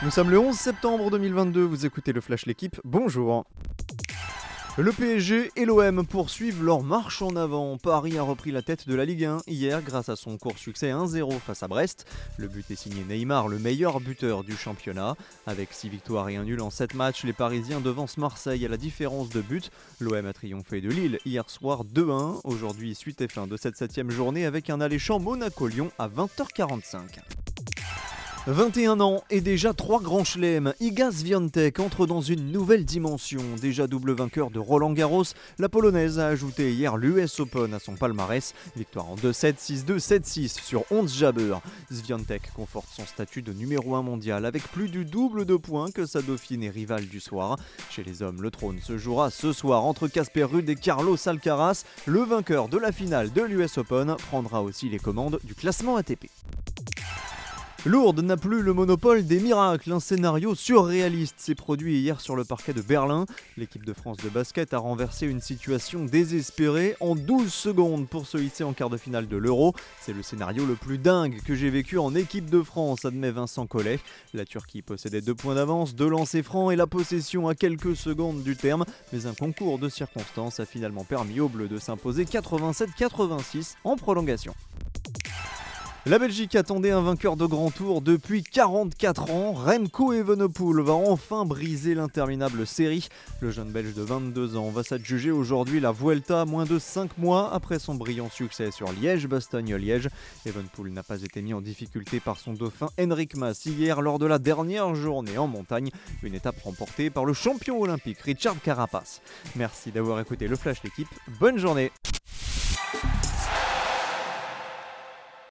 Nous sommes le 11 septembre 2022, vous écoutez le Flash L'équipe, bonjour. Le PSG et l'OM poursuivent leur marche en avant. Paris a repris la tête de la Ligue 1 hier grâce à son court succès 1-0 face à Brest. Le but est signé Neymar, le meilleur buteur du championnat. Avec 6 victoires et un nul en 7 matchs, les Parisiens devancent Marseille à la différence de but. L'OM a triomphé de Lille hier soir 2-1. Aujourd'hui, suite et fin de cette 7 journée avec un alléchant Monaco-Lyon à 20h45. 21 ans et déjà trois grands chelems, Iga Swiatek entre dans une nouvelle dimension. Déjà double vainqueur de Roland Garros, la Polonaise a ajouté hier l'US Open à son palmarès. Victoire en 2-7, 6-2, 7-6 sur 11 Jabber. Swiatek conforte son statut de numéro 1 mondial avec plus du double de points que sa dauphine et rivale du soir. Chez les hommes, le trône se jouera ce soir entre Casper Ruud et Carlos Alcaraz. Le vainqueur de la finale de l'US Open prendra aussi les commandes du classement ATP. Lourdes n'a plus le monopole des miracles. Un scénario surréaliste s'est produit hier sur le parquet de Berlin. L'équipe de France de basket a renversé une situation désespérée en 12 secondes pour se hisser en quart de finale de l'Euro. C'est le scénario le plus dingue que j'ai vécu en équipe de France, admet Vincent Collet. La Turquie possédait deux points d'avance, deux lancers francs et la possession à quelques secondes du terme. Mais un concours de circonstances a finalement permis aux Bleus de s'imposer 87-86 en prolongation. La Belgique attendait un vainqueur de grand tour depuis 44 ans. Remco Evenepoel va enfin briser l'interminable série. Le jeune Belge de 22 ans va s'adjuger aujourd'hui la Vuelta moins de 5 mois après son brillant succès sur Liège-Bastogne-Liège. Evenepoel n'a pas été mis en difficulté par son dauphin Henrik Mas hier lors de la dernière journée en montagne. Une étape remportée par le champion olympique Richard Carapace. Merci d'avoir écouté le Flash l'équipe. Bonne journée